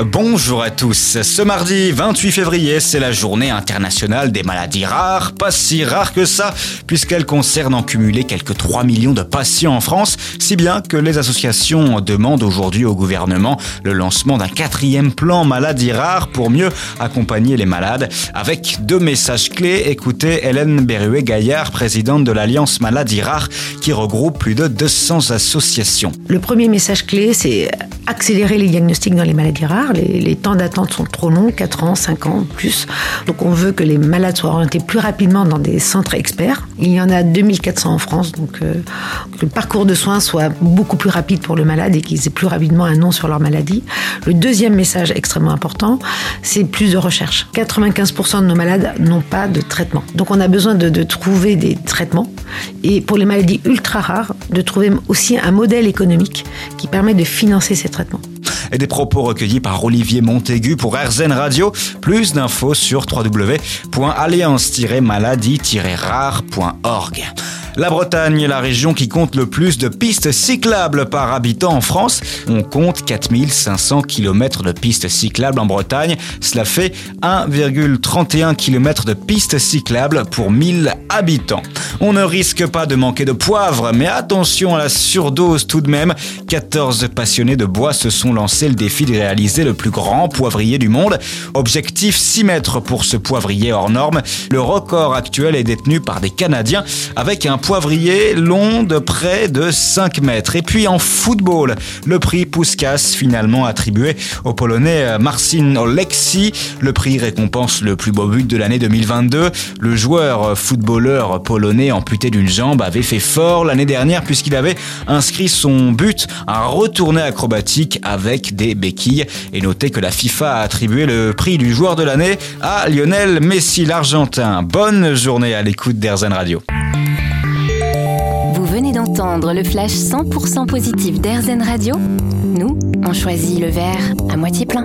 Bonjour à tous. Ce mardi 28 février, c'est la journée internationale des maladies rares. Pas si rare que ça, puisqu'elle concerne en cumulé quelques 3 millions de patients en France, si bien que les associations demandent aujourd'hui au gouvernement le lancement d'un quatrième plan maladies rares pour mieux accompagner les malades. Avec deux messages clés, écoutez Hélène Berruet-Gaillard, présidente de l'Alliance maladies rares, qui regroupe plus de 200 associations. Le premier message clé, c'est accélérer les diagnostics dans les maladies rares. Les, temps d'attente sont trop longs, 4 ans, 5 ans, plus. Donc on veut que les malades soient orientés plus rapidement dans des centres experts. Il y en a 2400 en France, donc euh, le parcours de soins soit beaucoup plus rapide pour le malade et qu'ils aient plus rapidement un nom sur leur maladie. Le deuxième message extrêmement important, c'est plus de recherche. 95% de nos malades n'ont pas de traitement. Donc on a besoin de, trouver des traitements et pour les maladies ultra rares, de trouver aussi un modèle économique qui permet de financer ces et des propos recueillis par Olivier Montaigu pour RZN Radio. Plus d'infos sur www.alliance-maladie-rare.org. La Bretagne est la région qui compte le plus de pistes cyclables par habitant en France. On compte 4500 km de pistes cyclables en Bretagne. Cela fait 1,31 km de pistes cyclables pour 1000 habitants. On ne risque pas de manquer de poivre, mais attention à la surdose tout de même. 14 passionnés de bois se sont lancés le défi de réaliser le plus grand poivrier du monde. Objectif 6 mètres pour ce poivrier hors norme. Le record actuel est détenu par des Canadiens avec un poivrier long de près de 5 mètres. Et puis en football, le prix Puskas finalement attribué au Polonais Marcin Oleksi. Le prix récompense le plus beau but de l'année 2022. Le joueur footballeur polonais amputé d'une jambe avait fait fort l'année dernière puisqu'il avait inscrit son but, un retourné acrobatique avec des béquilles. Et notez que la FIFA a attribué le prix du joueur de l'année à Lionel Messi l'Argentin. Bonne journée à l'écoute d'Airzen Radio venez d'entendre le flash 100% positif d'Airzen Radio, nous, on choisit le verre à moitié plein.